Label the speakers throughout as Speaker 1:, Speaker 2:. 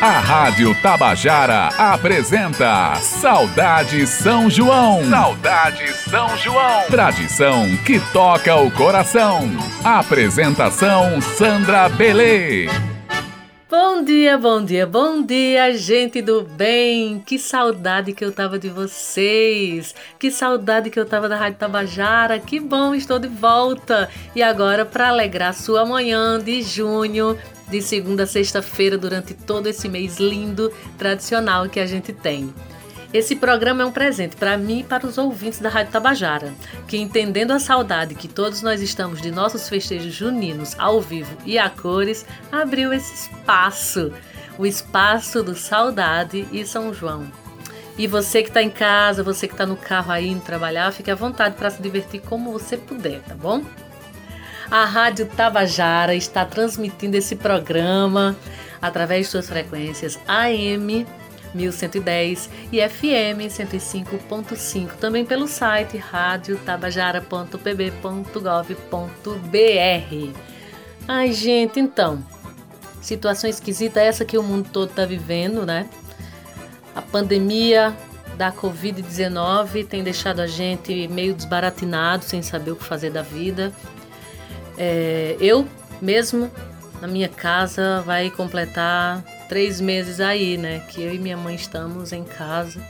Speaker 1: A Rádio Tabajara apresenta Saudade São João. Saudade São João. Tradição que toca o coração. Apresentação Sandra Belê.
Speaker 2: Bom dia, bom dia, bom dia, gente do bem! Que saudade que eu tava de vocês! Que saudade que eu tava da Rádio Tabajara! Que bom, estou de volta! E agora, para alegrar sua manhã de junho, de segunda a sexta-feira, durante todo esse mês lindo, tradicional que a gente tem. Esse programa é um presente para mim e para os ouvintes da Rádio Tabajara, que entendendo a saudade que todos nós estamos de nossos festejos juninos ao vivo e a cores, abriu esse espaço, o espaço do Saudade e São João. E você que está em casa, você que está no carro aí indo trabalhar, fique à vontade para se divertir como você puder, tá bom? A Rádio Tabajara está transmitindo esse programa através de suas frequências AM 1110 e FM 105.5, também pelo site radiotabajara.pb.gov.br. Ai, gente, então, situação esquisita essa que o mundo todo está vivendo, né? A pandemia da Covid-19 tem deixado a gente meio desbaratinado, sem saber o que fazer da vida. É, eu mesmo, na minha casa, vai completar três meses aí, né? Que eu e minha mãe estamos em casa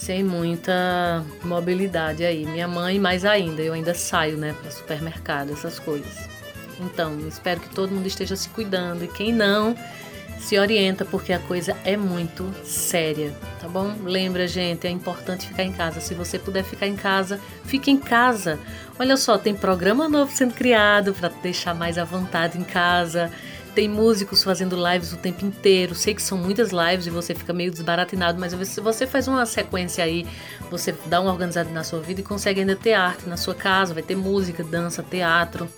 Speaker 2: sem muita mobilidade aí. Minha mãe, mais ainda, eu ainda saio, né, para supermercado, essas coisas. Então, espero que todo mundo esteja se cuidando e quem não, se orienta porque a coisa é muito séria, tá bom? Lembra, gente, é importante ficar em casa. Se você puder ficar em casa, fique em casa. Olha só, tem programa novo sendo criado para deixar mais à vontade em casa. Tem músicos fazendo lives o tempo inteiro. Sei que são muitas lives e você fica meio desbaratinado, mas se você faz uma sequência aí, você dá uma organizada na sua vida e consegue ainda ter arte na sua casa, vai ter música, dança, teatro.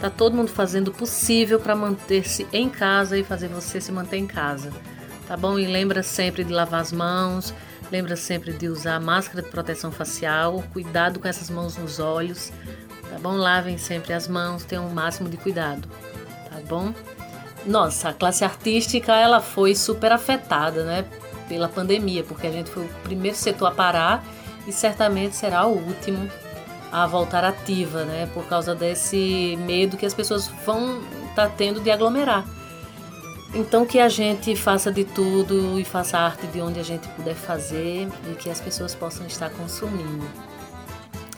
Speaker 2: Tá todo mundo fazendo o possível para manter-se em casa e fazer você se manter em casa. Tá bom? E lembra sempre de lavar as mãos, lembra sempre de usar máscara de proteção facial, cuidado com essas mãos nos olhos. Tá bom? Lavem sempre as mãos, tenham o máximo de cuidado. Tá bom? Nossa, a classe artística ela foi super afetada, né, pela pandemia, porque a gente foi o primeiro setor a parar e certamente será o último a voltar ativa, né, por causa desse medo que as pessoas vão estar tá tendo de aglomerar. Então que a gente faça de tudo e faça arte de onde a gente puder fazer e que as pessoas possam estar consumindo.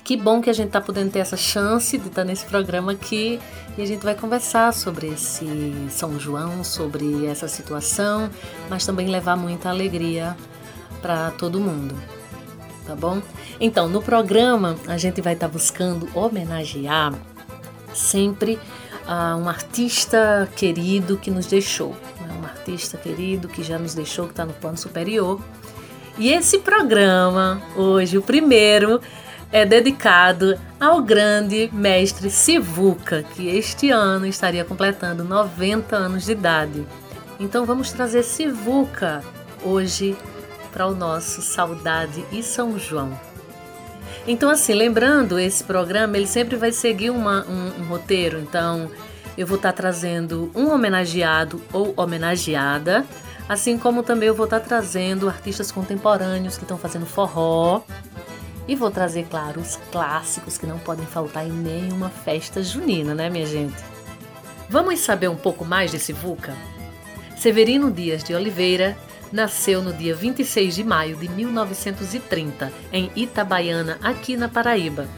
Speaker 2: Que bom que a gente está podendo ter essa chance de estar nesse programa aqui e a gente vai conversar sobre esse São João, sobre essa situação, mas também levar muita alegria para todo mundo. Tá bom? Então, no programa a gente vai estar tá buscando homenagear sempre uh, um artista querido que nos deixou, né? um artista querido que já nos deixou, que está no plano superior. E esse programa, hoje, o primeiro, é dedicado ao grande mestre Sivuca, que este ano estaria completando 90 anos de idade. Então vamos trazer Sivuca hoje para o nosso Saudade e São João. Então, assim, lembrando, esse programa ele sempre vai seguir uma, um, um roteiro. Então, eu vou estar trazendo um homenageado ou homenageada, assim como também eu vou estar trazendo artistas contemporâneos que estão fazendo forró, e vou trazer, claro, os clássicos que não podem faltar em nenhuma festa junina, né, minha gente? Vamos saber um pouco mais desse Vulca? Severino Dias de Oliveira nasceu no dia 26 de maio de 1930, em Itabaiana, aqui na Paraíba.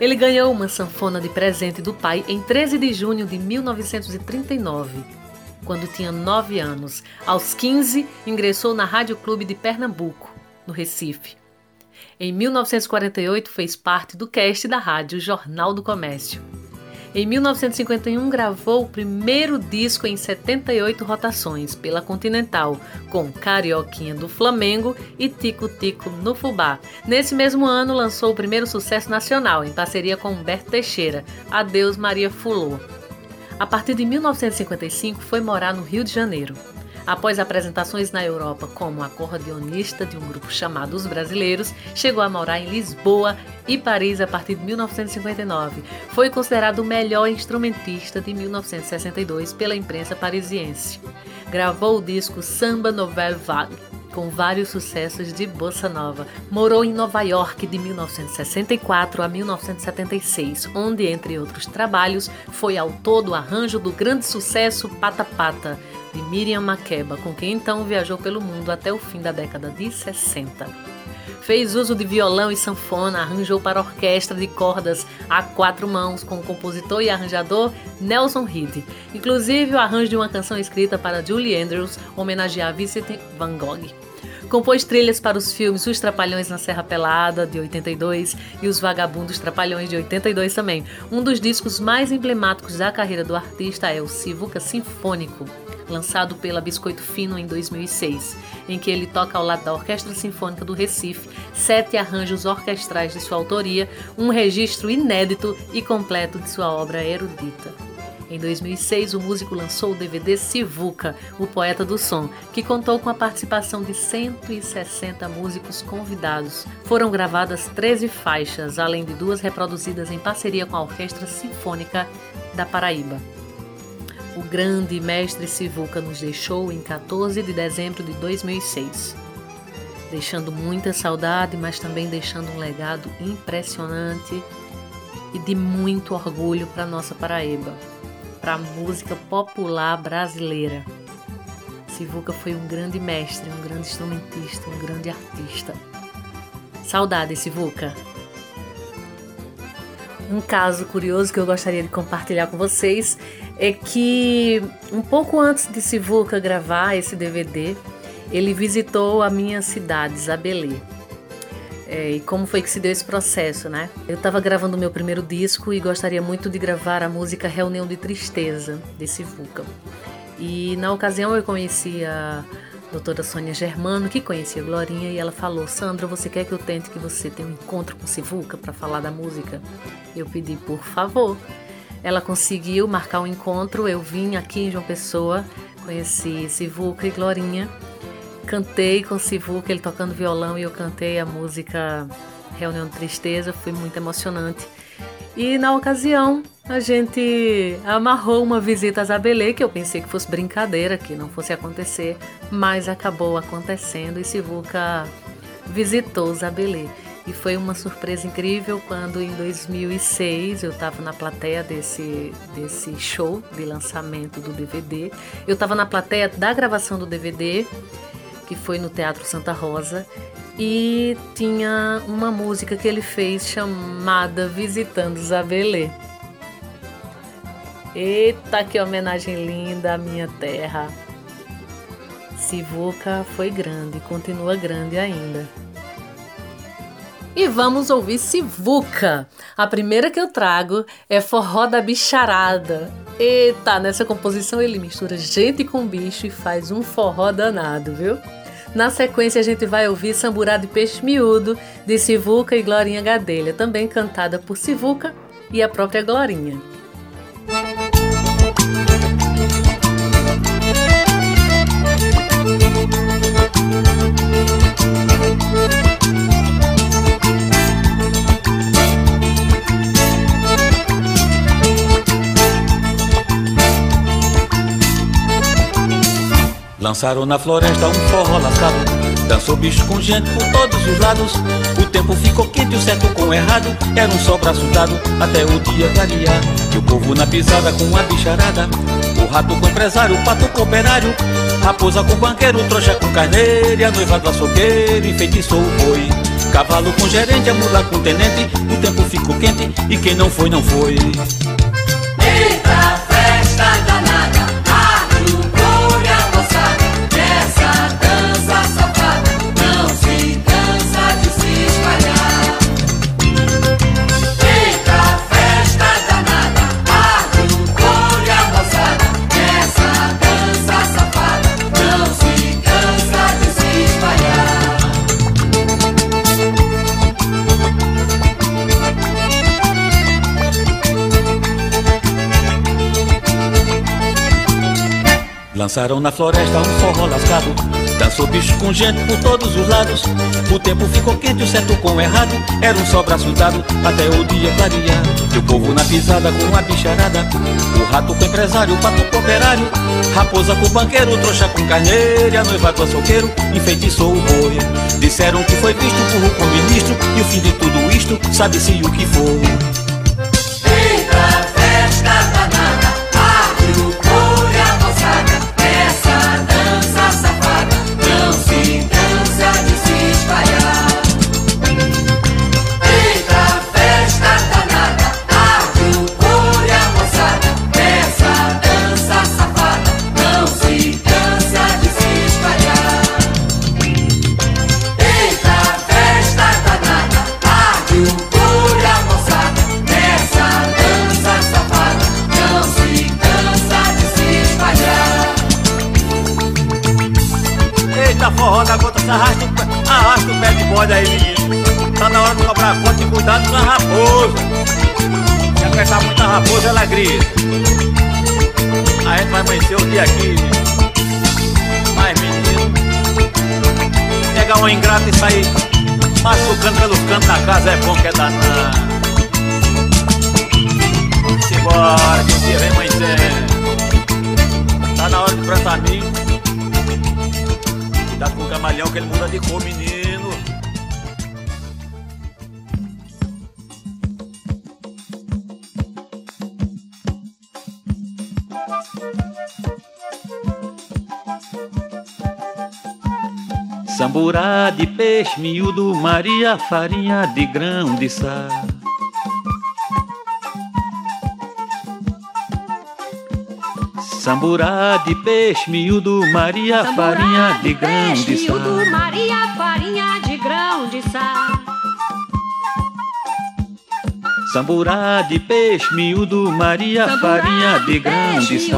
Speaker 2: Ele ganhou uma sanfona de presente do pai em 13 de junho de 1939, quando tinha 9 anos. Aos 15, ingressou na Rádio Clube de Pernambuco, no Recife. Em 1948, fez parte do cast da rádio Jornal do Comércio. Em 1951, gravou o primeiro disco em 78 rotações pela Continental, com Carioquinha do Flamengo e Tico Tico no Fubá. Nesse mesmo ano, lançou o primeiro sucesso nacional, em parceria com Humberto Teixeira, Adeus Maria Fulô. A partir de 1955, foi morar no Rio de Janeiro. Após apresentações na Europa como acordeonista de um grupo chamado Os Brasileiros, chegou a morar em Lisboa e Paris a partir de 1959. Foi considerado o melhor instrumentista de 1962 pela imprensa parisiense. gravou o disco Samba Novel Vague, com vários sucessos de bossa nova. Morou em Nova York de 1964 a 1976, onde, entre outros trabalhos, foi autor do arranjo do grande sucesso Pata Pata, de Miriam Makeba, com quem então viajou pelo mundo até o fim da década de 60. Fez uso de violão e sanfona, arranjou para orquestra de cordas a quatro mãos com o compositor e arranjador Nelson Reed. Inclusive o arranjo de uma canção escrita para Julie Andrews homenagear Vincent Van Gogh. Compôs trilhas para os filmes Os Trapalhões na Serra Pelada, de 82, e Os Vagabundos Trapalhões, de 82 também. Um dos discos mais emblemáticos da carreira do artista é o Sivuca Sinfônico, lançado pela Biscoito Fino em 2006, em que ele toca ao lado da Orquestra Sinfônica do Recife sete arranjos orquestrais de sua autoria, um registro inédito e completo de sua obra erudita. Em 2006, o músico lançou o DVD Sivuca, o Poeta do Som, que contou com a participação de 160 músicos convidados. Foram gravadas 13 faixas, além de duas reproduzidas em parceria com a Orquestra Sinfônica da Paraíba. O grande mestre Sivuca nos deixou em 14 de dezembro de 2006, deixando muita saudade, mas também deixando um legado impressionante e de muito orgulho para nossa Paraíba, para a música popular brasileira. Sivuca foi um grande mestre, um grande instrumentista, um grande artista. Saudade, Sivuca! Um caso curioso que eu gostaria de compartilhar com vocês é que um pouco antes de Sivuca gravar esse DVD, ele visitou a minha cidade, Isabelê. É, e como foi que se deu esse processo, né? Eu estava gravando meu primeiro disco e gostaria muito de gravar a música Reunião de Tristeza, de Sivuca. E na ocasião eu conheci a doutora Sônia Germano, que conhecia Glorinha, e ela falou: Sandra, você quer que eu tente que você tenha um encontro com Sivuca para falar da música? Eu pedi, por favor. Ela conseguiu marcar um encontro. Eu vim aqui em João Pessoa, conheci Sivuca e Glorinha. Cantei com Sivuca, ele tocando violão, e eu cantei a música Reunião de Tristeza. Foi muito emocionante. E na ocasião, a gente amarrou uma visita a Zabelê, que eu pensei que fosse brincadeira, que não fosse acontecer, mas acabou acontecendo e Sivuca visitou Zabelê. E foi uma surpresa incrível quando em 2006 eu estava na plateia desse, desse show de lançamento do DVD. Eu estava na plateia da gravação do DVD, que foi no Teatro Santa Rosa, e tinha uma música que ele fez chamada Visitando Zabelê. Eita, que homenagem linda à minha terra! Sivuca foi grande, continua grande ainda. E vamos ouvir Sivuca. A primeira que eu trago é Forró da Bicharada. Eita, nessa composição ele mistura gente com bicho e faz um forró danado, viu? Na sequência a gente vai ouvir Samburá de Peixe Miúdo, de Sivuca e Glorinha Gadelha, também cantada por Sivuca e a própria Glorinha.
Speaker 3: Lançaram na floresta um forró lascado Dançou bicho com gente por todos os lados. O tempo ficou quente, o certo com o errado. Era um só braço dado até o dia clarear E o povo na pisada com a bicharada. O rato com o empresário, o pato com o operário. Raposa com o banqueiro, trouxa com carneiro. E a noiva do açougueiro enfeitiçou o boi. Cavalo com gerente, a mula com tenente. O tempo ficou quente e quem não foi, não foi.
Speaker 4: Eita festa danada
Speaker 3: Lançaram na floresta um forró lascado Dançou bicho com gente por todos os lados. O tempo ficou quente, o certo com o errado. Era um só braço dado até o dia clarear. E o povo na pisada com a bicharada. O rato com o empresário, o pato com o operário. Raposa com o banqueiro, trouxa com carneiro. E a noiva com o açougueiro enfeitiçou o boi. Disseram que foi visto burro com ministro. E o fim de tudo isto, sabe-se o que foi.
Speaker 5: É danado. Simbora, que dia vem amanhecendo. Tá na hora de plantar milho. Cuidado com o camalhão que ele muda de cor, menino.
Speaker 3: Samburá de peixe miúdo, Maria farinha de grão de sal. Samburá de peixe miúdo, Maria
Speaker 6: Samburá
Speaker 3: farinha de grão de sal.
Speaker 6: miúdo, Maria farinha de grão de.
Speaker 3: Samburá de peixe miúdo, Maria
Speaker 6: Samburá
Speaker 3: farinha de grão de
Speaker 6: peixe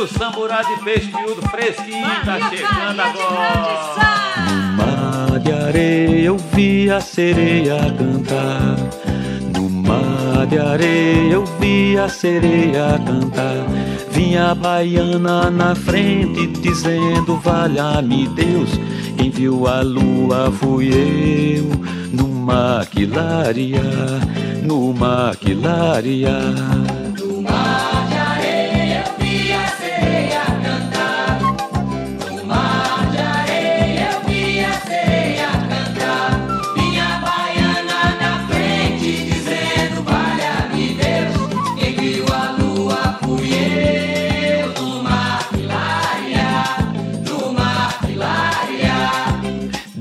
Speaker 5: o samburá de peixe miúdo fresquinho, tá chegando agora.
Speaker 3: No mar de areia eu vi a sereia cantar. No mar de areia eu vi a sereia cantar. Vinha a baiana na frente dizendo: Valha-me Deus. Quem viu a lua fui eu. No maquilaria, no maquilaria.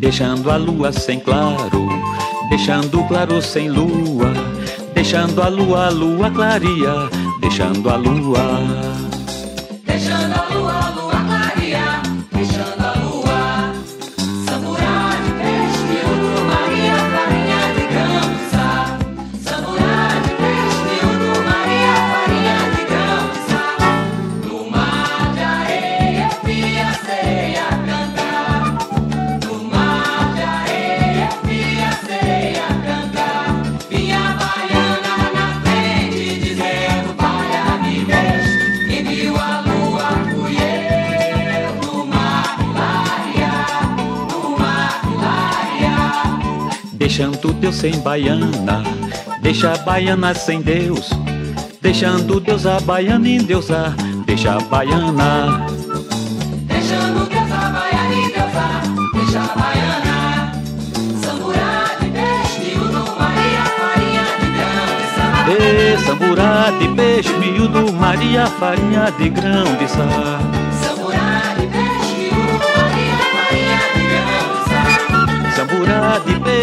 Speaker 3: Deixando a lua sem claro, deixando o claro sem lua, deixando a lua, a lua claria, deixando a lua.
Speaker 4: Deixando Deus
Speaker 3: sem baiana, deixa a baiana sem Deus. Deixando Deus a baiana endeusar, deixa a baiana.
Speaker 4: Deixando Deus a baiana e Deusar, deixa a baiana. Samburá de peixe, miúdo, Maria, farinha de grão de sal.
Speaker 3: Samburá de peixe miúdo, Maria farinha de grão de sal.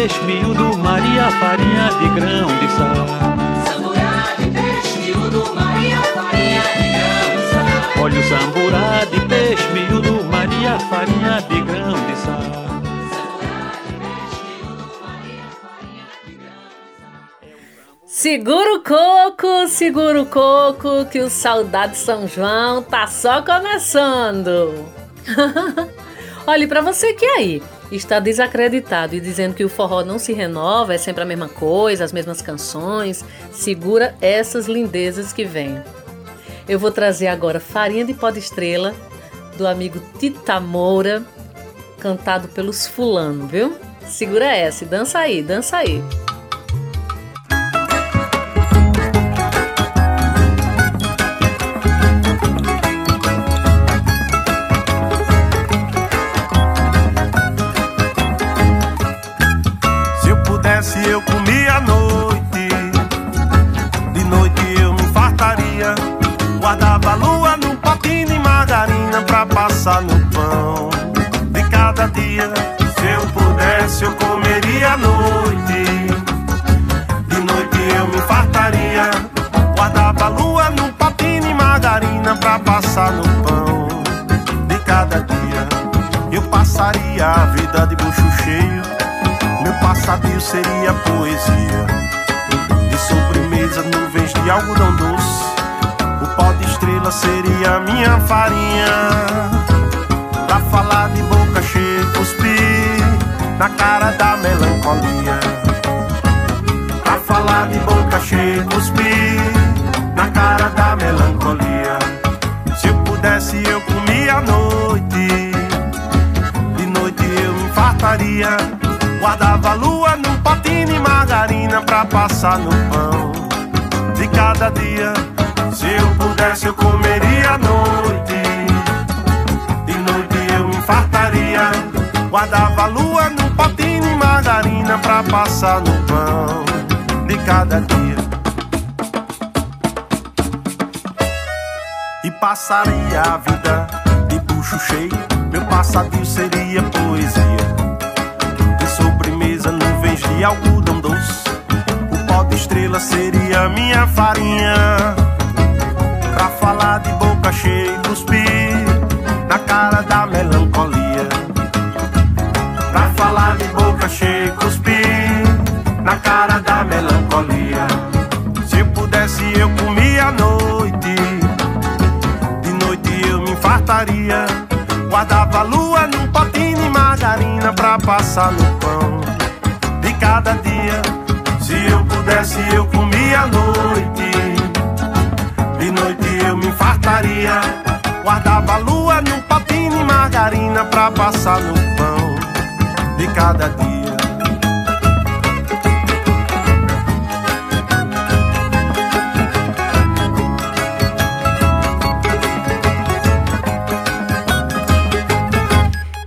Speaker 4: Peixe miúdo, Maria farinha de grão de sal.
Speaker 3: Samburá de peixe, miúdo, Maria, farinha de grão de sal. Olha o samburá de peixe miúdo, Maria farinha de grão de sal.
Speaker 4: Samburá de peixe, miúdo, Maria, farinha de grão de sal.
Speaker 2: Segura o coco, segura o coco, que o Saudade São João tá só começando. Olhe, para você que aí está desacreditado e dizendo que o forró não se renova, é sempre a mesma coisa, as mesmas canções, segura essas lindezas que vêm. Eu vou trazer agora Farinha de Pó de Estrela, do amigo Tita Moura, cantado pelos fulano, viu? Segura essa e dança aí, dança aí.
Speaker 7: Passar no pão de cada dia. Se eu pudesse, eu comeria à noite. De noite eu me fartaria. Guardava lua num potinho de margarina pra passar no pão de cada dia. Eu passaria a vida de bucho cheio. Meu passadio seria poesia. De sobremesa, nuvens de algodão doce. Estrela seria minha farinha. Pra falar de boca cheia, cuspir na cara da melancolia. Pra falar de boca cheia, cuspir na cara da melancolia. Se eu pudesse, eu comia à noite. De noite eu me fartaria. Guardava lua num potinho de margarina pra passar no pão de cada dia. Se eu pudesse, eu comeria à noite. De noite eu me fartaria. Guardava lua num potinho de margarina pra passar no pão de cada dia. E passaria a vida de bucho cheio. Meu passadio seria poesia. De sobremesa, nuvens de algodão doce. O pó de estrela seria minha farinha. Falar de boca cheia e cuspir na cara da melancolia. Pra falar de boca cheia e cuspir na cara da melancolia. Se eu pudesse, eu comia à noite. De noite eu me fartaria. Guardava lua num potinho de margarina pra passar no pão de cada dia. Se eu pudesse, eu comia à noite. Fartaria. Guardava lua num potinho de margarina pra passar no pão de cada dia.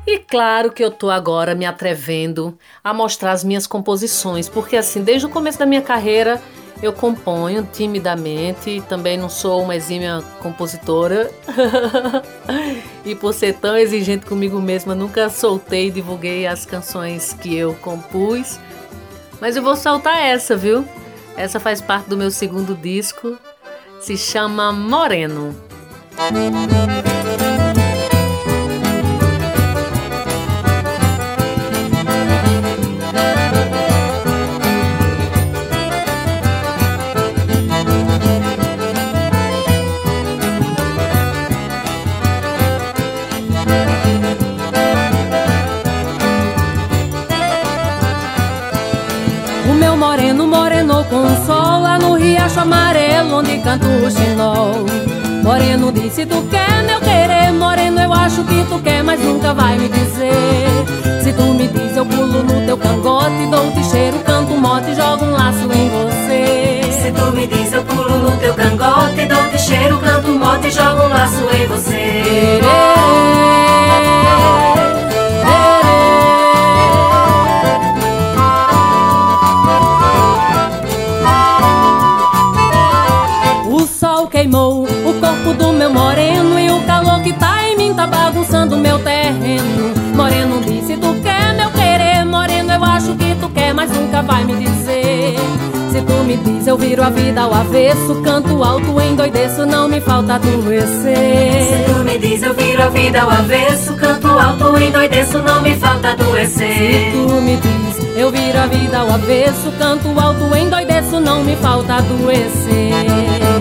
Speaker 2: E claro que eu tô agora me atrevendo a mostrar as minhas composições, porque assim, desde o começo da minha carreira eu componho timidamente, também não sou uma exímia compositora. e por ser tão exigente comigo mesma, nunca soltei e divulguei as canções que eu compus. Mas eu vou soltar essa, viu? Essa faz parte do meu segundo disco. Se chama Moreno.
Speaker 6: Riacho amarelo onde canta o xinol. Moreno disse tu quer meu querer, moreno eu acho que tu quer, mas nunca vai me dizer. Se tu me diz eu pulo no teu cangote, dou-te cheiro, canto mote, jogo um laço em você.
Speaker 8: Se tu me diz eu pulo
Speaker 6: eu viro a vida ao avesso, canto alto, endoideço, não me falta adoecer.
Speaker 8: Se tu me diz eu viro a vida ao avesso, canto alto, endoideço, não me falta
Speaker 6: Se
Speaker 8: adoecer.
Speaker 6: tu me diz eu viro a vida ao avesso, canto alto, endoideço, não me falta adoecer.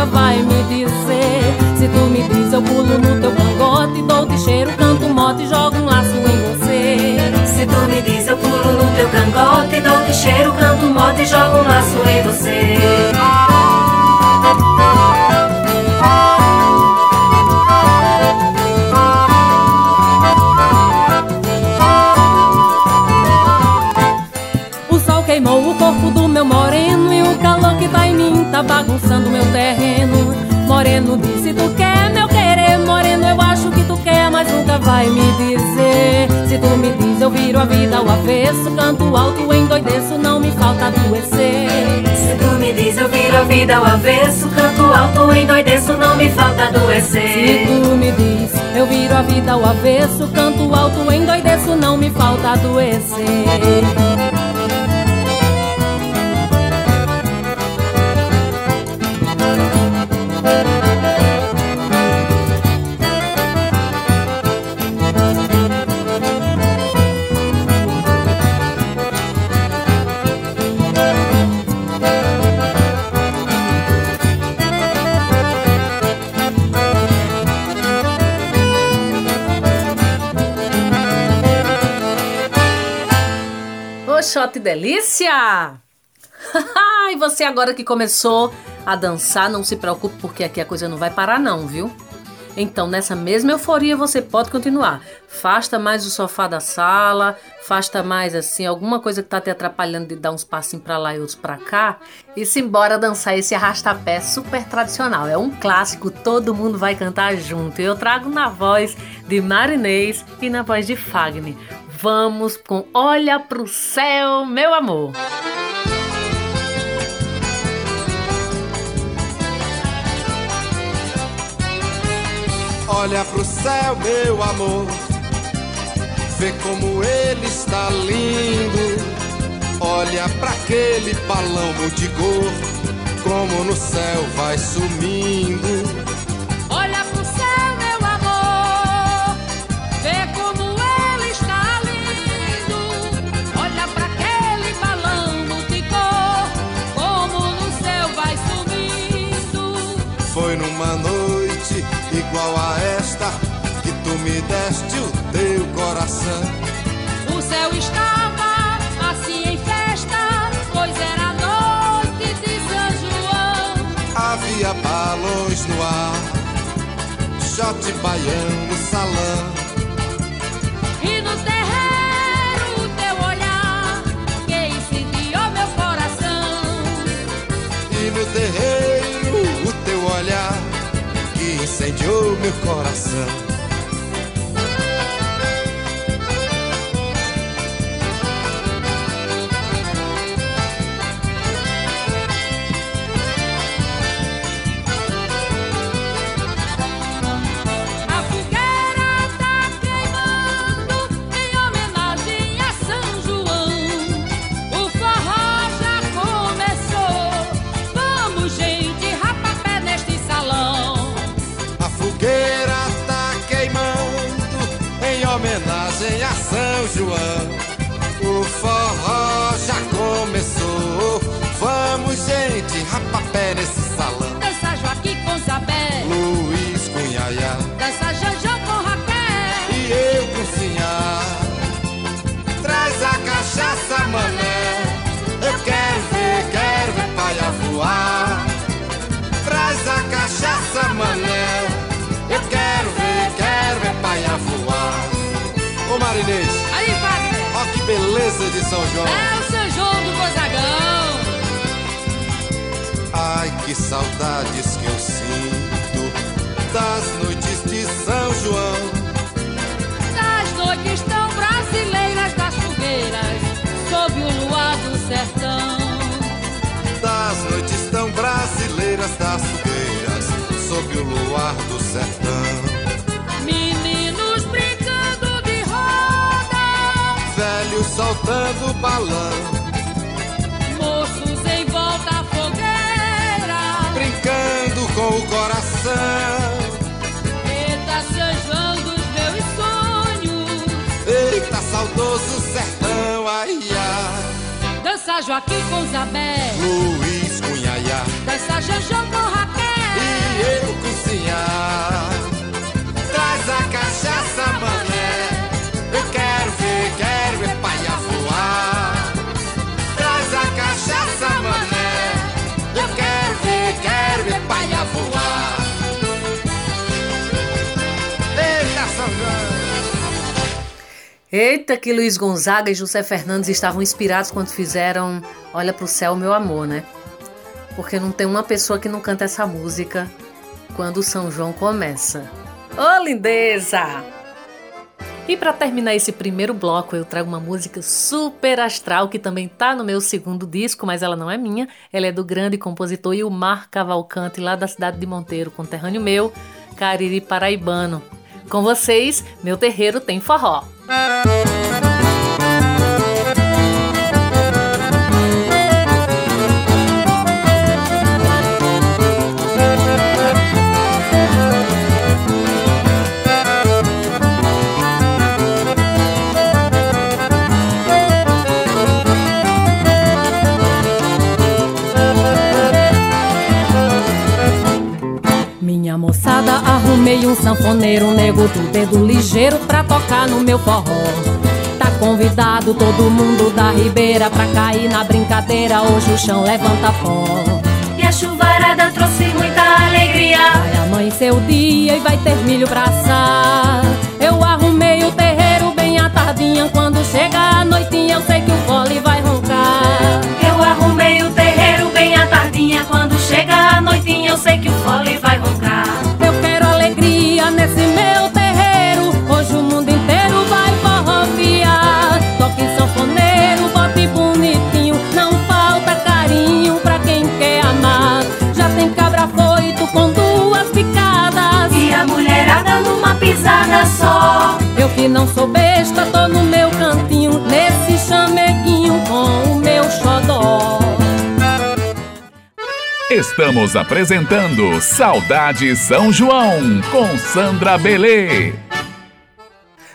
Speaker 8: Nunca vai me dizer. Se tu me diz eu pulo no teu cangote, dou de cheiro, canto mote jogo um laço em você.
Speaker 4: Se tu me diz eu pulo no teu cangote, dou de cheiro, canto mote jogo um laço em você.
Speaker 8: O sol queimou o corpo do meu moreno e o calor que tá em mim tá bagunçando meu terreno. Moreno disse tu quer meu querer, moreno eu acho que tu quer, mas nunca vai me dizer. Se tu me diz eu viro a vida ao avesso, canto alto, endoideço, não me falta adoecer.
Speaker 4: Se tu me diz eu viro a vida ao avesso, canto alto, endoideço, não me falta
Speaker 8: Se
Speaker 4: adoecer.
Speaker 8: tu me diz eu viro a vida ao avesso, canto alto, endoideço, não me falta adoecer.
Speaker 2: Oxote delícia! e você agora que começou a dançar, não se preocupe porque aqui a coisa não vai parar não, viu? Então, nessa mesma euforia, você pode continuar. Fasta mais o sofá da sala, fasta mais assim, alguma coisa que tá te atrapalhando de dar uns passinhos pra lá e outros pra cá. E se embora dançar esse arrastapé super tradicional. É um clássico, todo mundo vai cantar junto. Eu trago na voz de Marinês e na voz de Fagner. Vamos com Olha pro céu, meu amor.
Speaker 9: Olha pro céu, meu amor, vê como ele está lindo. Olha pra aquele balão multicor, como no céu vai sumindo.
Speaker 8: Céu estava assim em festa, pois era noite de São João.
Speaker 9: Havia balões no ar, shot baião no salão.
Speaker 8: E no terreiro o teu olhar, que incendiou meu coração.
Speaker 9: E no terreiro o teu olhar que incendiou meu coração. De São João.
Speaker 8: é o São João do Gonzagão.
Speaker 9: Ai, que saudades que eu sinto das noites de São João.
Speaker 8: Das noites tão brasileiras das fogueiras, sob o luar do sertão.
Speaker 9: Das noites tão brasileiras das fogueiras, sob o luar do sertão. Balão,
Speaker 8: moços em volta à fogueira.
Speaker 9: brincando com o coração.
Speaker 8: Eita, São João dos meus sonhos,
Speaker 9: Eita, saudoso sertão, ai ai.
Speaker 6: Dança Joaquim com Zabé,
Speaker 9: Luiz Cunhaiá
Speaker 6: dança Jojo com Raquel.
Speaker 9: e eu cozinhar. Eita,
Speaker 2: que Luiz Gonzaga e José Fernandes estavam inspirados quando fizeram Olha pro céu, meu amor, né? Porque não tem uma pessoa que não canta essa música quando o São João começa. Ô, lindeza! E para terminar esse primeiro bloco, eu trago uma música super astral que também tá no meu segundo disco, mas ela não é minha. Ela é do grande compositor Ilmar Cavalcante, lá da cidade de Monteiro, conterrâneo meu, Cariri Paraibano. Com vocês, meu terreiro tem forró.
Speaker 6: Minha moçada, arrumei um sanfoneiro, um nego do dedo ligeiro pra tocar no meu forró. Tá convidado todo mundo da ribeira pra cair na brincadeira, hoje o chão levanta pó.
Speaker 8: E a chuvarada trouxe muita alegria.
Speaker 6: Vai amanhecer o dia e vai ter milho pra assar. Eu arrumei o terreiro bem à tardinha, quando chega a noitinha eu sei que o fole vai roncar.
Speaker 8: Eu arrumei o terreiro bem à tardinha. Quando chega a noitinha, eu sei que o fole vai pisada só.
Speaker 6: Eu que não sou besta, tô no meu cantinho. Nesse chameguinho com o meu xodó.
Speaker 1: Estamos apresentando Saudade São João com Sandra Belê.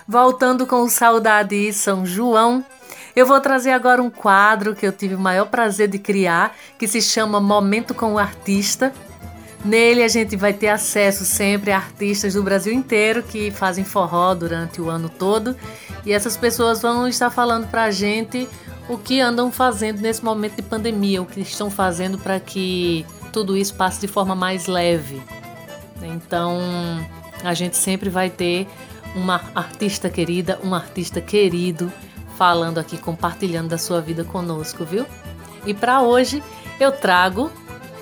Speaker 2: Voltando com o Saudade e São João, eu vou trazer agora um quadro que eu tive o maior prazer de criar, que se chama Momento com o Artista. Nele a gente vai ter acesso sempre a artistas do Brasil inteiro que fazem forró durante o ano todo e essas pessoas vão estar falando pra gente o que andam fazendo nesse momento de pandemia, o que estão fazendo para que tudo isso passe de forma mais leve. Então, a gente sempre vai ter uma artista querida, um artista querido falando aqui, compartilhando da sua vida conosco, viu? E para hoje eu trago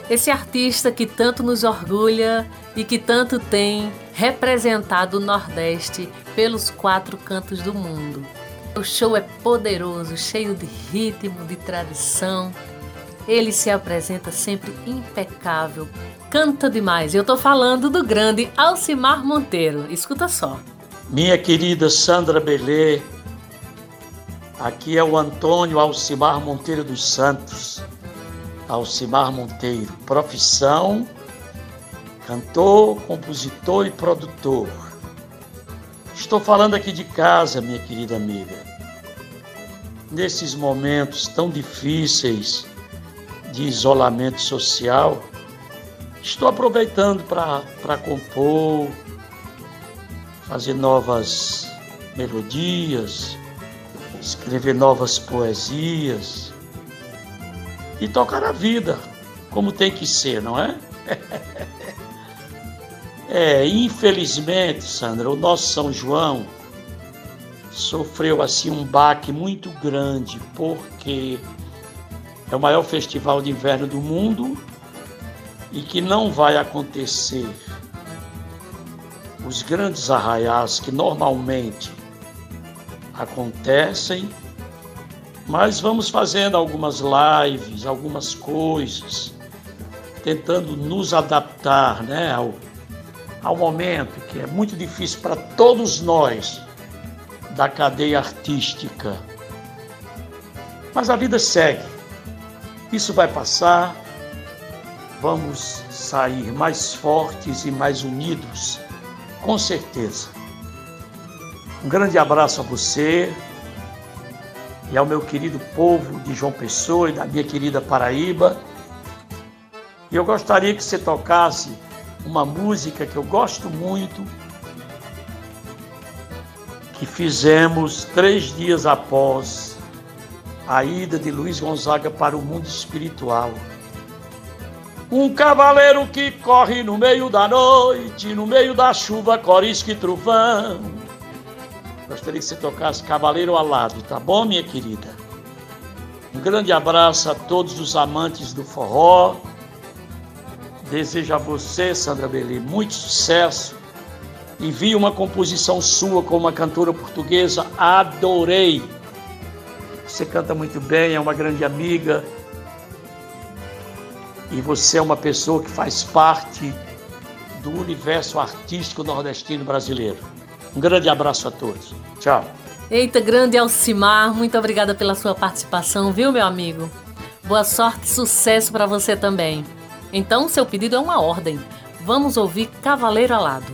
Speaker 2: esse artista que tanto nos orgulha e que tanto tem representado o Nordeste pelos quatro cantos do mundo. O show é poderoso, cheio de ritmo, de tradição. Ele se apresenta sempre impecável, canta demais. Eu tô falando do grande Alcimar Monteiro. Escuta só.
Speaker 10: Minha querida Sandra Belê, aqui é o Antônio Alcimar Monteiro dos Santos. Alcimar Monteiro, profissão, cantor, compositor e produtor. Estou falando aqui de casa, minha querida amiga. Nesses momentos tão difíceis de isolamento social, estou aproveitando para compor, fazer novas melodias, escrever novas poesias e tocar a vida como tem que ser, não é? É, infelizmente, Sandra, o nosso São João sofreu assim um baque muito grande, porque é o maior festival de inverno do mundo e que não vai acontecer os grandes arraiais que normalmente acontecem, mas vamos fazendo algumas lives, algumas coisas, tentando nos adaptar né, ao, ao momento que é muito difícil para todos nós da cadeia artística. Mas a vida segue, isso vai passar, vamos sair mais fortes e mais unidos, com certeza. Um grande abraço a você e ao meu querido povo de João Pessoa e da minha querida Paraíba. E eu gostaria que você tocasse uma música que eu gosto muito, que fizemos três dias após a ida de Luiz Gonzaga para o mundo espiritual. Um cavaleiro que corre no meio da noite, no meio da chuva, corisca e trovão. Gostaria que você tocasse Cavaleiro Alado, tá bom, minha querida? Um grande abraço a todos os amantes do forró. Desejo a você, Sandra Belli, muito sucesso. Envie uma composição sua com uma cantora portuguesa, adorei. Você canta muito bem, é uma grande amiga. E você é uma pessoa que faz parte do universo artístico nordestino brasileiro. Um grande abraço a todos. Tchau.
Speaker 11: Eita, grande Alcimar, muito obrigada pela sua participação, viu, meu amigo? Boa sorte e sucesso para você também. Então, seu pedido é uma ordem. Vamos ouvir Cavaleiro Alado.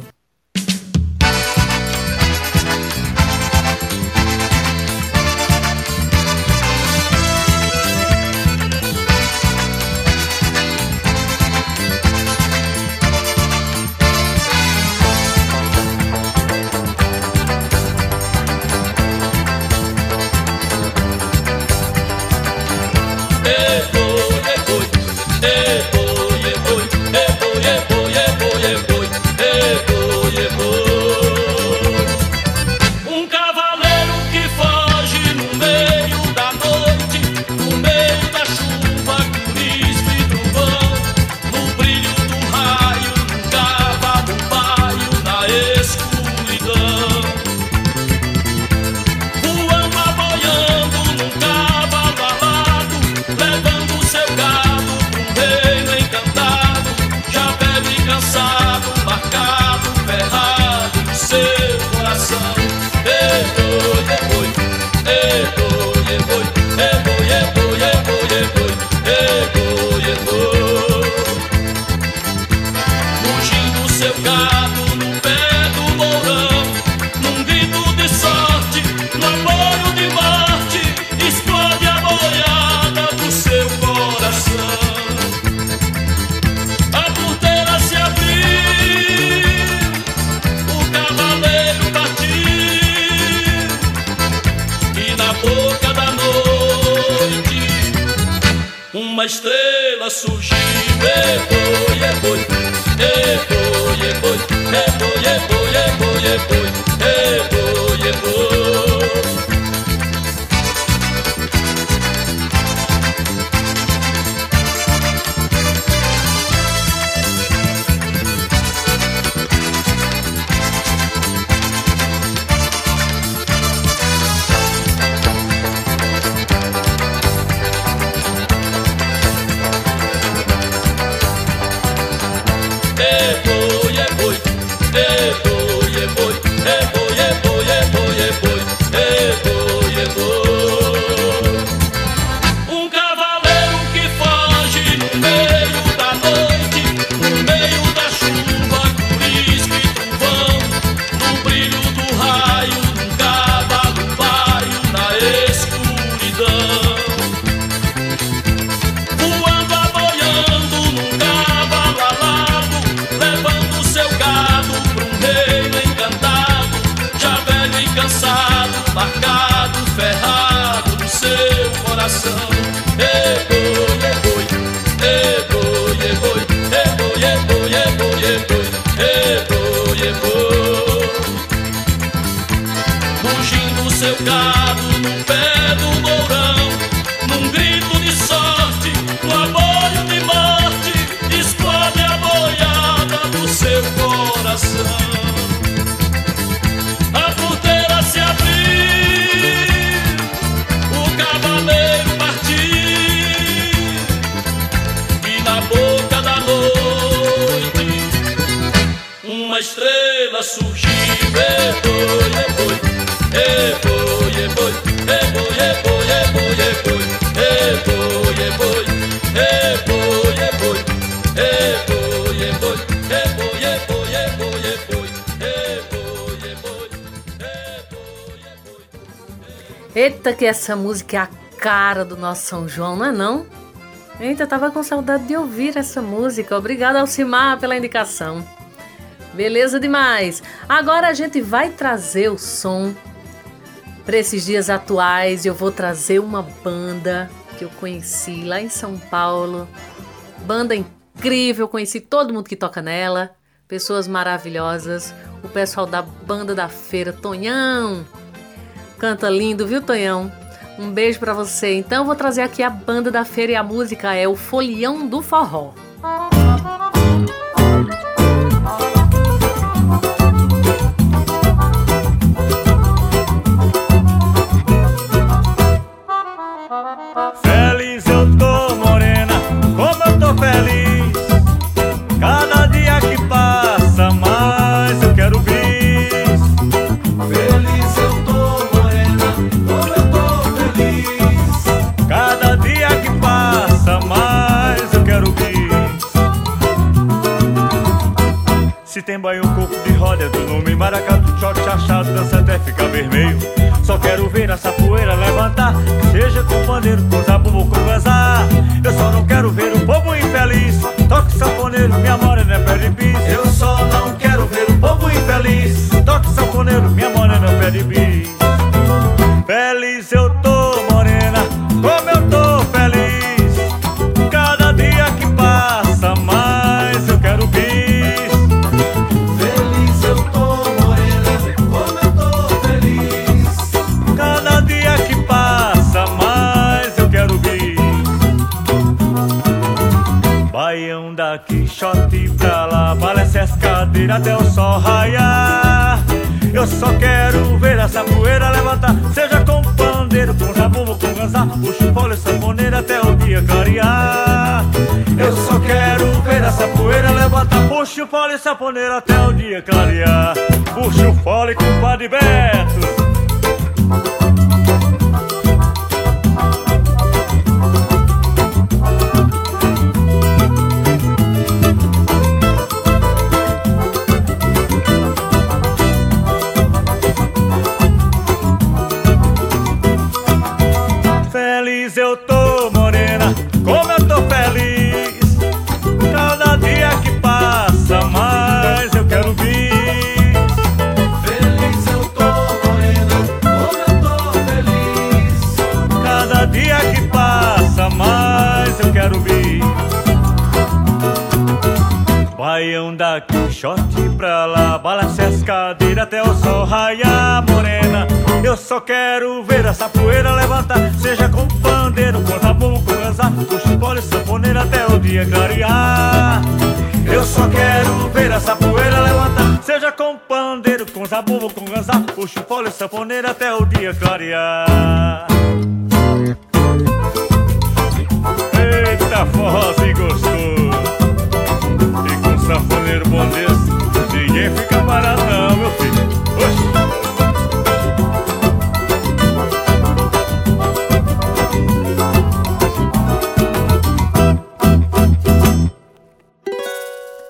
Speaker 2: seu cabo, pé. Eita, que essa música é a cara do nosso São João, não é não? Eita, tava com saudade de ouvir essa música. Obrigada, Alcimar, pela indicação. Beleza demais. Agora a gente vai trazer o som para esses dias atuais. Eu vou trazer uma banda que eu conheci lá em São Paulo. Banda incrível, conheci todo mundo que toca nela. Pessoas maravilhosas. O pessoal da banda da feira, Tonhão. Canta lindo, viu, Tonhão? Um beijo para você. Então eu vou trazer aqui a banda da feira e a música é o Folião do Forró.
Speaker 12: Feliz choque, chachado, dança até ficar vermelho. Só quero ver essa poeira levantar, seja com bandeiro, com zabumbo, com gazar. Até o sol raiar. Eu só quero ver essa poeira levantar, seja com pandeiro, com zabumbo, com ganzá, puxo folha sanfoneira até o dia clarear. Eu só quero ver essa poeira levantar, puxo folha sanfoneira até o dia clarear. Com o Padre Beto. Shot pra lá, balance as cadeiras até o sol raiar, morena. Eu só quero ver essa poeira levantar, seja com pandeiro, com zabumbo, com ganzá, puxa bola e sanfoneira até o dia clarear. Eu só quero ver essa poeira levantar, seja com pandeiro, com zabumbo, com ganzá, bola e sanfoneira até o dia clarear. Eita, forrozinho gostoso! Sanfoneiro bom desse, ninguém fica parado não, meu filho. Oxi.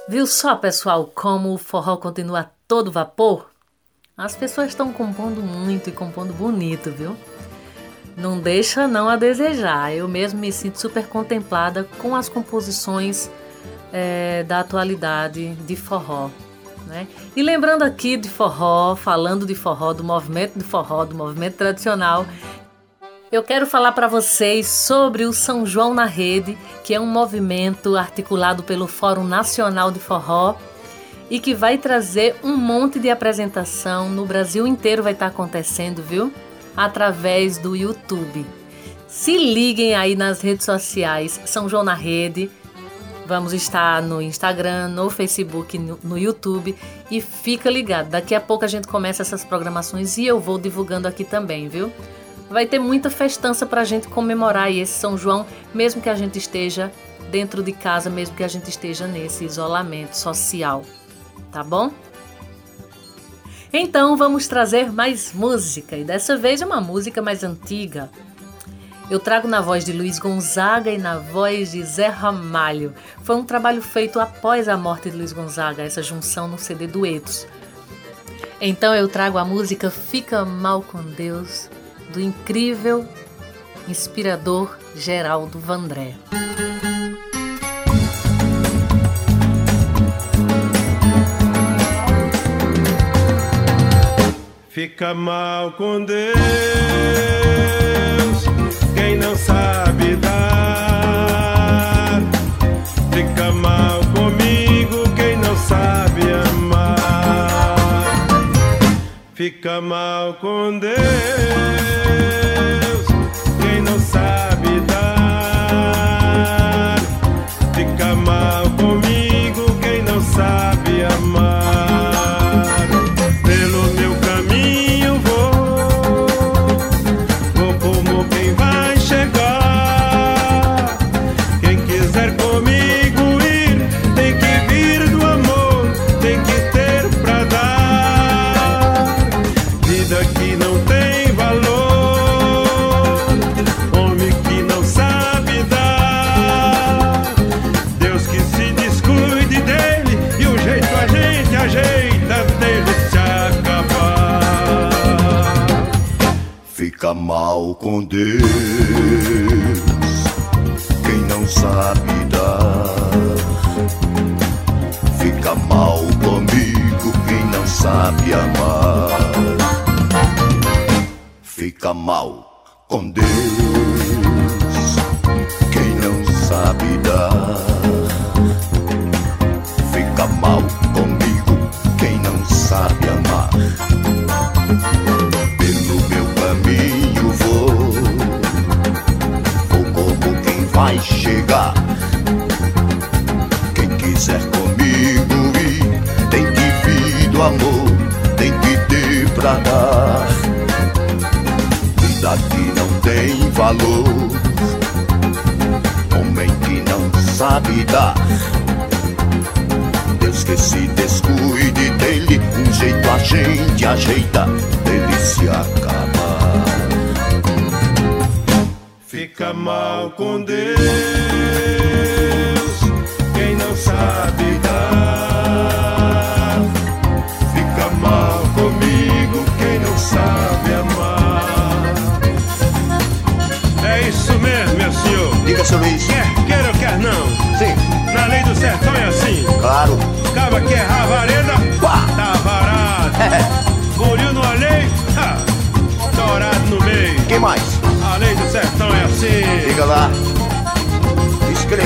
Speaker 2: Viu só, pessoal, como o forró continua todo vapor? As pessoas estão compondo muito e compondo bonito, viu? Não deixa não a desejar. Eu mesmo me sinto super contemplada com as composições é, da atualidade de forró. Né? E lembrando aqui de forró, falando de forró, do movimento de forró, do movimento tradicional, eu quero falar para vocês sobre o São João na Rede, que é um movimento articulado pelo Fórum Nacional de Forró e que vai trazer um monte de apresentação no Brasil inteiro vai estar acontecendo, viu? Através do YouTube. Se liguem aí nas redes sociais São João na Rede. Vamos estar no Instagram, no Facebook, no, YouTube e fica ligado. Daqui a pouco a gente começa essas programações e eu vou divulgando aqui também, viu? Vai ter muita festança para a gente comemorar esse São João, mesmo que a gente esteja dentro de casa, mesmo que a gente esteja nesse isolamento social. Tá bom? Então vamos trazer mais música e dessa vez é uma música mais antiga. Eu trago na voz de Luiz Gonzaga e na voz de Zé Ramalho. Foi um trabalho feito após a morte de Luiz Gonzaga, essa junção no CD Duetos. Então eu trago a música Fica Mal com Deus do incrível, inspirador Geraldo Vandré.
Speaker 7: Fica mal com Deus quem não sabe dar. Fica mal comigo quem não sabe amar. Fica mal com Deus quem não sabe dar. Fica mal comigo
Speaker 13: com Deus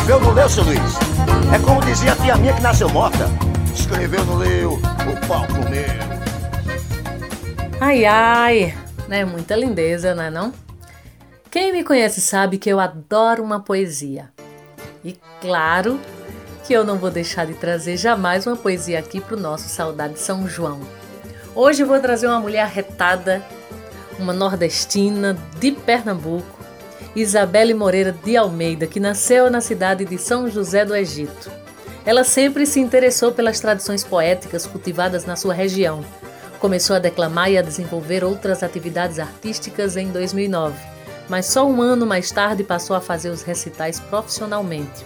Speaker 13: Escreveu, não leu, seu Luiz? É como dizia a tia minha que nasceu morta. Escreveu, não leu, o pau comeu.
Speaker 2: Ai, ai, né? Muita lindeza, não é não? Quem me conhece sabe que eu adoro uma poesia. E claro que eu não vou deixar de trazer jamais uma poesia aqui para o nosso Saudade São João. Hoje eu vou trazer uma mulher retada, uma nordestina de Pernambuco, Isabelle Moreira de Almeida, que nasceu na cidade de São José do Egito. Ela sempre se interessou pelas tradições poéticas cultivadas na sua região. Começou a declamar e a desenvolver outras atividades artísticas em 2009, mas só um ano mais tarde passou a fazer os recitais profissionalmente.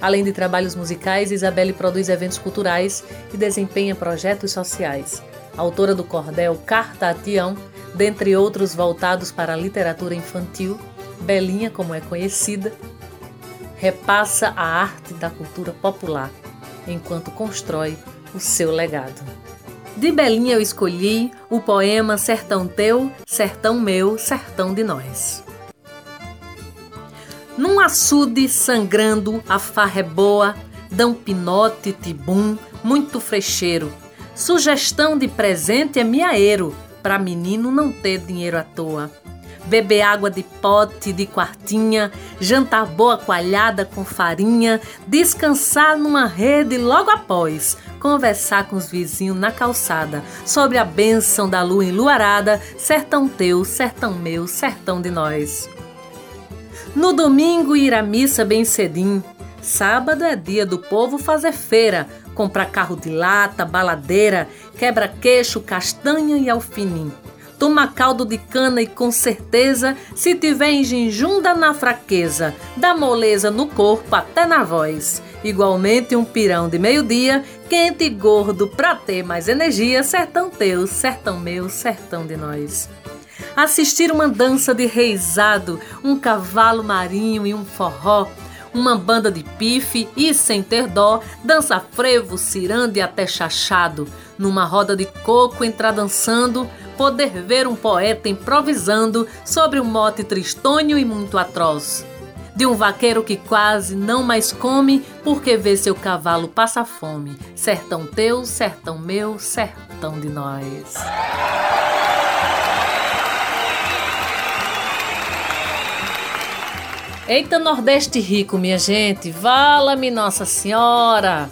Speaker 2: Além de trabalhos musicais, Isabelle produz eventos culturais e desempenha projetos sociais. Autora do cordel Carta a Tião, dentre outros voltados para a literatura infantil, Belinha, como é conhecida, repassa a arte da cultura popular, enquanto constrói o seu legado. De Belinha eu escolhi o poema Sertão Teu, Sertão Meu, Sertão de Nós. Num açude sangrando, a farra é boa, dão pinote, tibum, muito frecheiro. Sugestão de presente é miaeiro, pra menino não ter dinheiro à toa. Beber água de pote, de quartinha, jantar boa coalhada com farinha, descansar numa rede logo após, conversar com os vizinhos na calçada sobre a bênção da lua enluarada, sertão teu, sertão meu, sertão de nós. No domingo ir à missa bem cedinho. Sábado é dia do povo fazer feira, comprar carro de lata, baladeira, quebra-queixo, castanha e alfinim. Toma caldo de cana e com certeza, se tiver em dá na fraqueza, dá moleza no corpo até na voz. Igualmente um pirão de meio-dia, quente e gordo pra ter mais energia, sertão teu, sertão meu, sertão de nós. Assistir uma dança de reizado, um cavalo marinho e um forró, uma banda de pife e, sem ter dó, dança frevo, cirando e até chachado. Numa roda de coco entrar dançando, poder ver um poeta improvisando sobre um mote tristonho e muito atroz. De um vaqueiro que quase não mais come porque vê seu cavalo passar fome. Sertão teu, sertão meu, sertão de nós. Eita Nordeste rico, minha gente, vala-me Nossa Senhora.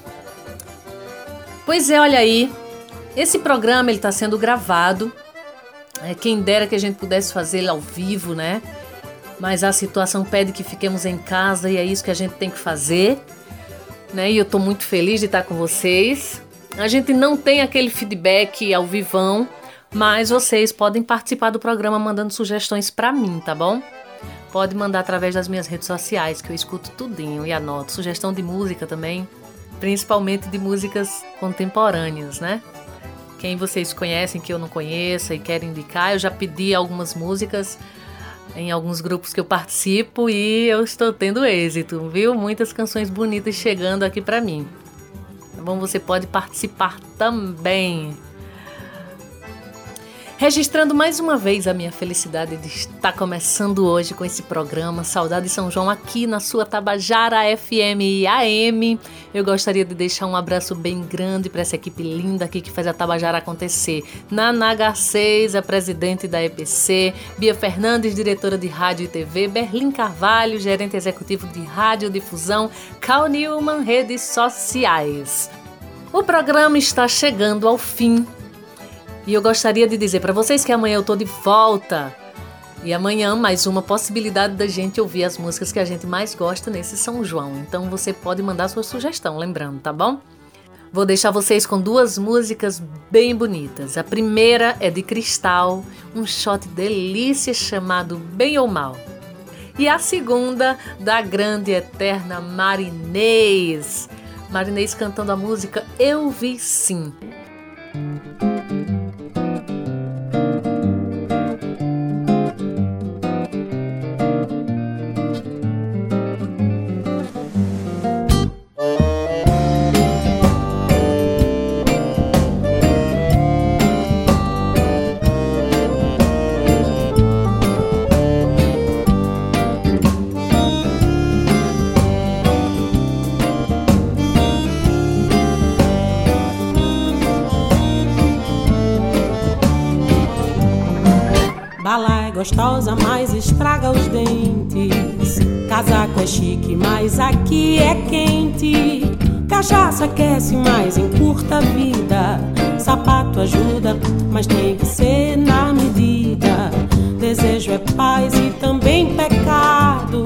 Speaker 2: Pois é, olha aí, esse programa ele está sendo gravado. É, quem dera que a gente pudesse fazer ele ao vivo, né? Mas a situação pede que fiquemos em casa e é isso que a gente tem que fazer. Né? E eu estou muito feliz de estar com vocês. A gente não tem aquele feedback ao vivão, mas vocês podem participar do programa mandando sugestões para mim, tá bom? Pode mandar através das minhas redes sociais, que eu escuto tudinho e anoto. Sugestão de música também, principalmente de músicas contemporâneas, né? Quem vocês conhecem que eu não conheço e querem indicar, eu já pedi algumas músicas em alguns grupos que eu participo e eu estou tendo êxito, viu? Muitas canções bonitas chegando aqui para mim. Tá bom? Você pode participar também. Registrando mais uma vez a minha felicidade de estar começando hoje com esse programa Saudade São João aqui na sua Tabajara FM e AM. Eu gostaria de deixar um abraço bem grande para essa equipe linda aqui que faz a Tabajara acontecer. Nana Garcês, a presidente da EPC, Bia Fernandes, diretora de rádio e TV, Berlim Carvalho, gerente executivo de radiodifusão, Cal Newman, redes sociais. O programa está chegando ao fim e eu gostaria de dizer para vocês que amanhã eu tô de volta. E amanhã mais uma possibilidade da gente ouvir as músicas que a gente mais gosta nesse São João. Então você pode mandar sua sugestão, lembrando, tá bom? Vou deixar vocês com duas músicas bem bonitas. A primeira é de Cristal, um shot delícia chamado Bem ou Mal. E a segunda da grande e eterna Marinês. Marinês cantando a música Eu Vi Sim.
Speaker 6: Gostosa, mas estraga os dentes. Casaco é chique, mas aqui é quente. Cachaça aquece, mas encurta a vida. Sapato ajuda, mas tem que ser na medida. Desejo é paz e também pecado.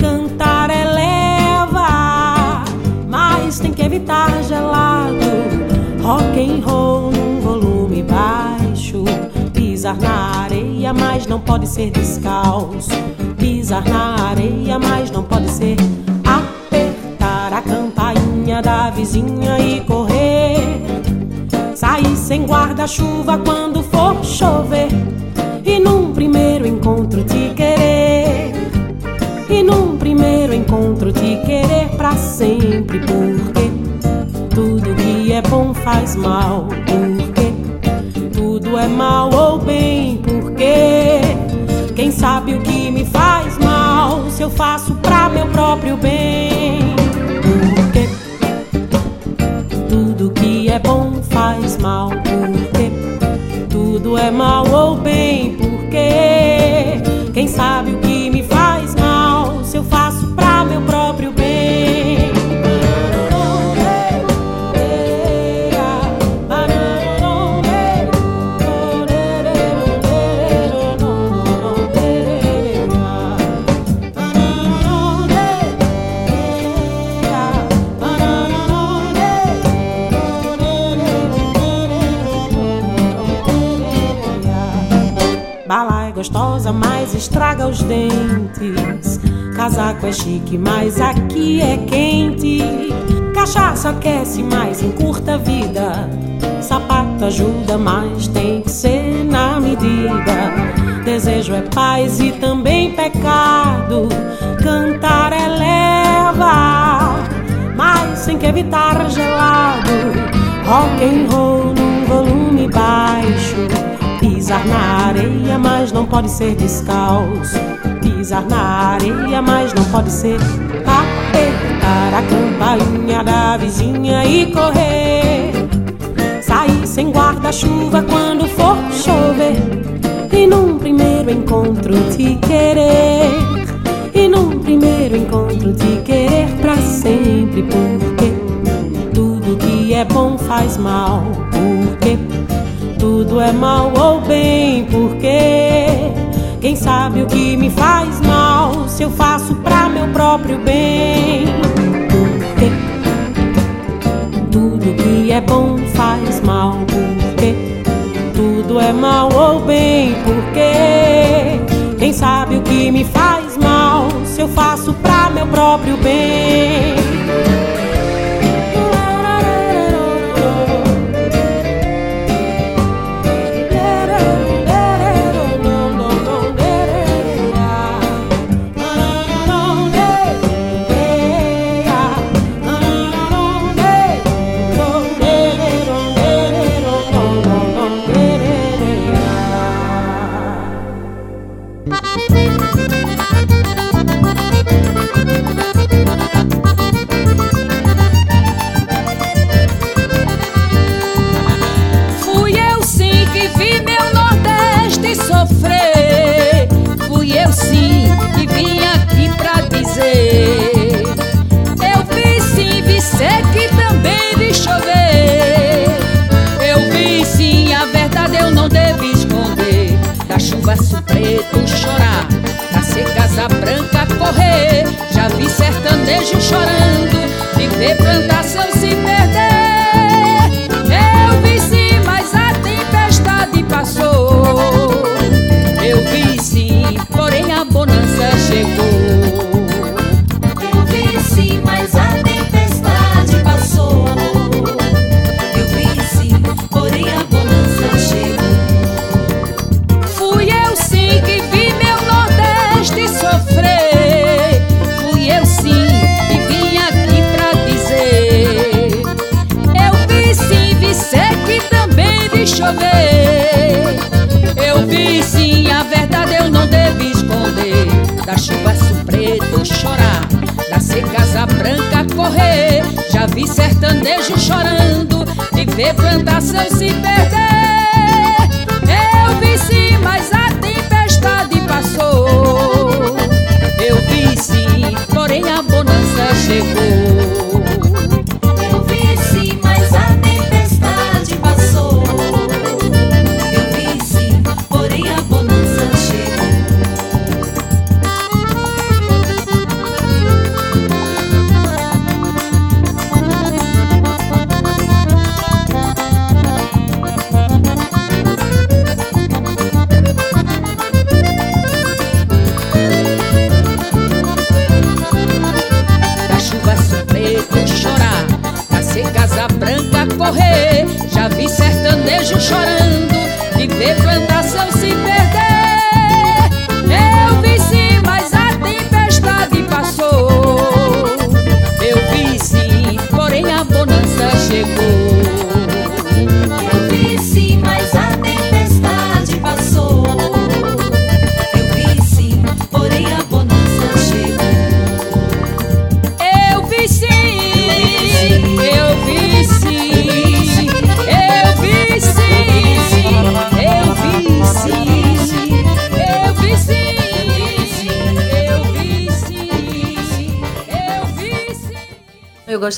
Speaker 6: Cantar eleva, mas tem que evitar gelado. Rock and roll num volume baixo. Pisar na areia, mas não pode ser descalço. Pisar na areia, mas não pode ser apertar a campainha da vizinha e correr. Sair sem guarda-chuva quando for chover. E num primeiro encontro te querer. E num primeiro encontro te querer pra sempre. Porque tudo que é bom faz mal. Porque tudo é mal ou bem. Porque quem sabe o que me faz mal se eu faço pra meu próprio bem. Porque tudo que é bom faz mal. Porque tudo é mal ou bem. Porque quem sabe o gostosa, mas estraga os dentes. Casaco é chique, mas aqui é quente. Cachaça aquece, mas encurta a vida. Sapato ajuda, mas tem que ser na medida.
Speaker 14: desejo é paz e também pecado. Cantar é leva, mas sem que evitar gelado. Rock and roll num volume baixo. Pisar na areia, mas não pode ser descalço. Pisar na areia, mas não pode ser apertar a campainha da vizinha e correr. Sair sem guarda-chuva quando for chover. E num primeiro encontro te querer. E num primeiro encontro te querer pra sempre. Porque tudo que é bom faz mal. Porque tudo é mal ou bem. Porque quem sabe o que me faz mal se eu faço pra meu próprio bem? Porque tudo que é bom faz mal. Porque tudo é mal ou bem? Porque quem sabe o que me faz mal se eu faço pra meu próprio bem?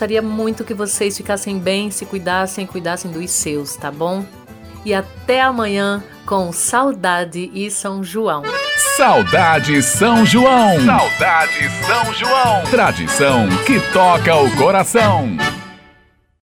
Speaker 2: Gostaria muito que vocês ficassem bem, se cuidassem, cuidassem dos seus, tá bom? E até amanhã com Saudade e São João.
Speaker 1: Saudade São João. Saudade São João. Tradição que toca o coração.